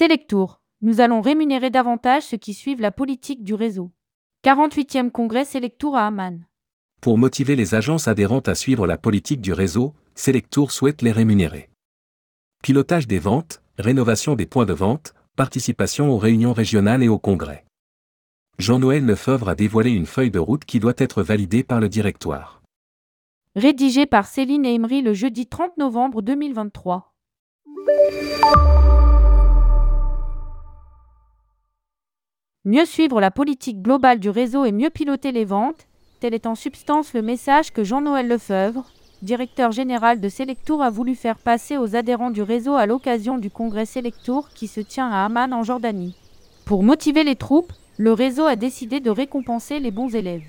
Selectour. Nous allons rémunérer davantage ceux qui suivent la politique du réseau. 48e congrès Selectour à Amman. Pour motiver les agences adhérentes à suivre la politique du réseau, Selectour souhaite les rémunérer. Pilotage des ventes, rénovation des points de vente, participation aux réunions régionales et au congrès. Jean-Noël Lefebvre a dévoilé une feuille de route qui doit être validée par le directoire. Rédigé par Céline et Emery le jeudi 30 novembre 2023. Mieux suivre la politique globale du réseau et mieux piloter les ventes, tel est en substance le message que Jean-Noël Lefebvre, directeur général de Selectour, a voulu faire passer aux adhérents du réseau à l'occasion du congrès Selectour qui se tient à Amman en Jordanie. Pour motiver les troupes, le réseau a décidé de récompenser les bons élèves.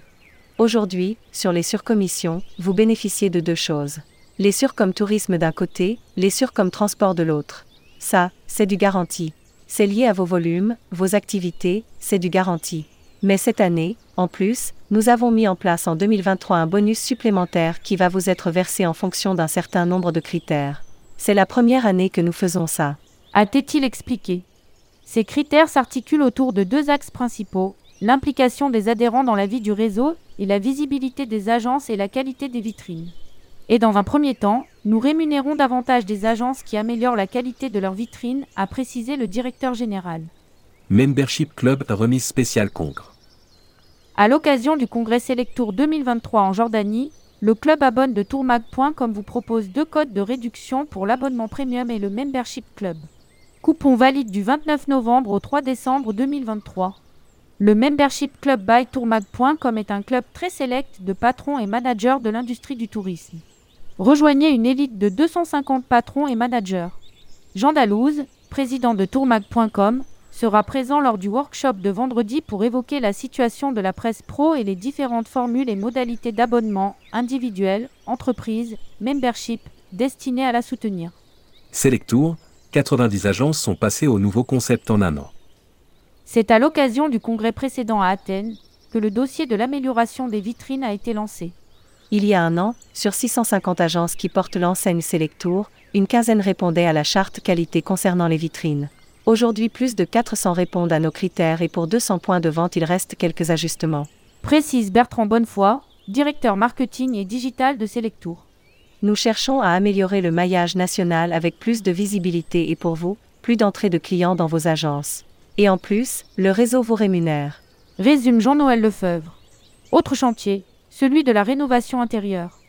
Aujourd'hui, sur les surcommissions, vous bénéficiez de deux choses. Les surcoms tourisme d'un côté, les surcoms transport de l'autre. Ça, c'est du garanti. C'est lié à vos volumes, vos activités, c'est du garanti. Mais cette année, en plus, nous avons mis en place en 2023 un bonus supplémentaire qui va vous être versé en fonction d'un certain nombre de critères. C'est la première année que nous faisons ça. A-t-il expliqué? Ces critères s'articulent autour de deux axes principaux, l'implication des adhérents dans la vie du réseau et la visibilité des agences et la qualité des vitrines. Et dans un premier temps, nous rémunérons davantage des agences qui améliorent la qualité de leurs vitrines, a précisé le directeur général. Membership Club remise spéciale Congre. À l'occasion du congrès Selectour 2023 en Jordanie, le club abonne de tourmag.com vous propose deux codes de réduction pour l'abonnement premium et le Membership Club. Coupon valide du 29 novembre au 3 décembre 2023. Le Membership Club by Tourmag.com est un club très sélect de patrons et managers de l'industrie du tourisme. Rejoignez une élite de 250 patrons et managers. Jean Dalouse, président de Tourmag.com, sera présent lors du workshop de vendredi pour évoquer la situation de la presse pro et les différentes formules et modalités d'abonnement individuel, entreprise, membership destinées à la soutenir. Selectour, 90 agences sont passées au nouveau concept en un an. C'est à l'occasion du congrès précédent à Athènes que le dossier de l'amélioration des vitrines a été lancé. Il y a un an, sur 650 agences qui portent l'enseigne Selectour, une quinzaine répondaient à la charte qualité concernant les vitrines. Aujourd'hui, plus de 400 répondent à nos critères et pour 200 points de vente, il reste quelques ajustements. Précise Bertrand Bonnefoy, directeur marketing et digital de Selectour. Nous cherchons à améliorer le maillage national avec plus de visibilité et pour vous, plus d'entrée de clients dans vos agences. Et en plus, le réseau vous rémunère. Résume Jean-Noël Lefebvre. Autre chantier, celui de la rénovation intérieure.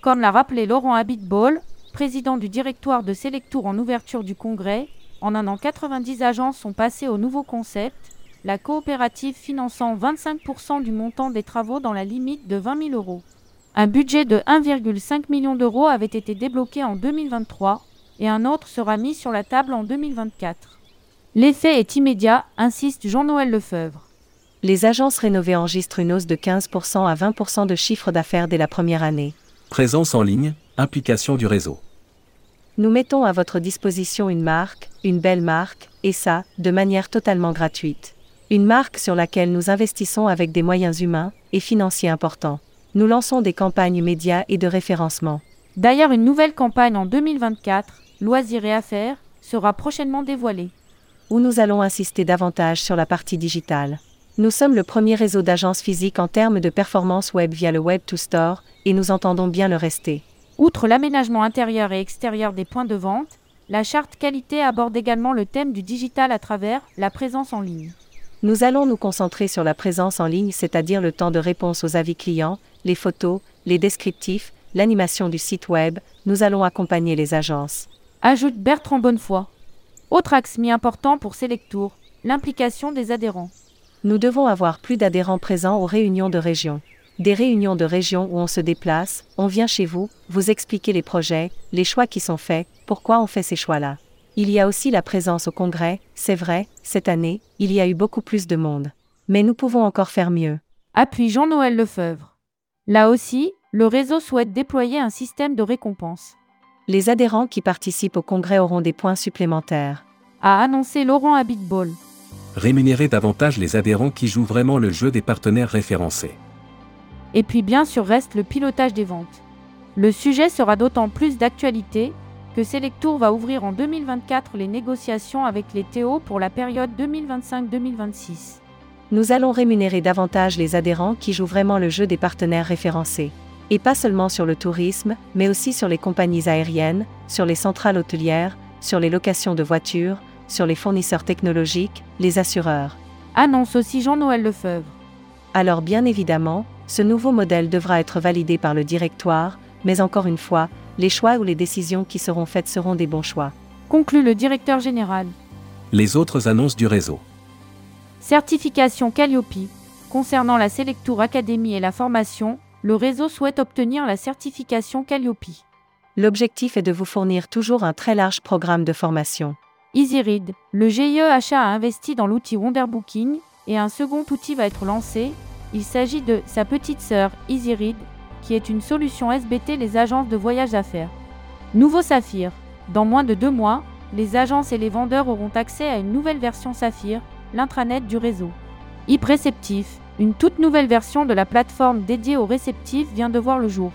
Comme l'a rappelé Laurent Habitball, président du directoire de Selectour en ouverture du congrès, en un an 90 agences sont passées au nouveau concept, la coopérative finançant 25% du montant des travaux dans la limite de 20 000 euros. Un budget de 1,5 million d'euros avait été débloqué en 2023 et un autre sera mis sur la table en 2024. L'effet est immédiat, insiste Jean-Noël Lefebvre. Les agences rénovées enregistrent une hausse de 15% à 20% de chiffre d'affaires dès la première année. Présence en ligne, implication du réseau. Nous mettons à votre disposition une marque, une belle marque, et ça, de manière totalement gratuite. Une marque sur laquelle nous investissons avec des moyens humains et financiers importants. Nous lançons des campagnes médias et de référencement. D'ailleurs, une nouvelle campagne en 2024, Loisirs et Affaires, sera prochainement dévoilée. Où nous allons insister davantage sur la partie digitale. Nous sommes le premier réseau d'agences physiques en termes de performance web via le Web to Store, et nous entendons bien le rester. Outre l'aménagement intérieur et extérieur des points de vente, la charte qualité aborde également le thème du digital à travers la présence en ligne. Nous allons nous concentrer sur la présence en ligne, c'est-à-dire le temps de réponse aux avis clients, les photos, les descriptifs, l'animation du site web, nous allons accompagner les agences. Ajoute Bertrand Bonnefoy. Autre axe mis important pour Selectour, l'implication des adhérents. Nous devons avoir plus d'adhérents présents aux réunions de région. Des réunions de région où on se déplace, on vient chez vous, vous expliquer les projets, les choix qui sont faits, pourquoi on fait ces choix-là. Il y a aussi la présence au congrès, c'est vrai, cette année, il y a eu beaucoup plus de monde. Mais nous pouvons encore faire mieux. Appuie Jean-Noël Lefebvre. Là aussi, le réseau souhaite déployer un système de récompense. Les adhérents qui participent au congrès auront des points supplémentaires. A annoncé Laurent Habitball rémunérer davantage les adhérents qui jouent vraiment le jeu des partenaires référencés. Et puis bien sûr reste le pilotage des ventes. Le sujet sera d'autant plus d'actualité que Selectour va ouvrir en 2024 les négociations avec les TO pour la période 2025-2026. Nous allons rémunérer davantage les adhérents qui jouent vraiment le jeu des partenaires référencés. Et pas seulement sur le tourisme, mais aussi sur les compagnies aériennes, sur les centrales hôtelières, sur les locations de voitures, sur les fournisseurs technologiques, les assureurs. Annonce aussi Jean-Noël Lefebvre. Alors bien évidemment, ce nouveau modèle devra être validé par le directoire, mais encore une fois, les choix ou les décisions qui seront faites seront des bons choix. Conclut le directeur général. Les autres annonces du réseau. Certification Calliope. Concernant la Selectour Academy et la formation, le réseau souhaite obtenir la certification Calliope. L'objectif est de vous fournir toujours un très large programme de formation. EasyRead, le GIE a investi dans l'outil Wonderbooking et un second outil va être lancé. Il s'agit de sa petite sœur EasyRead, qui est une solution SBT les agences de voyage d'affaires. Nouveau Saphir. Dans moins de deux mois, les agences et les vendeurs auront accès à une nouvelle version Saphir, l'intranet du réseau. e une toute nouvelle version de la plateforme dédiée aux réceptifs vient de voir le jour.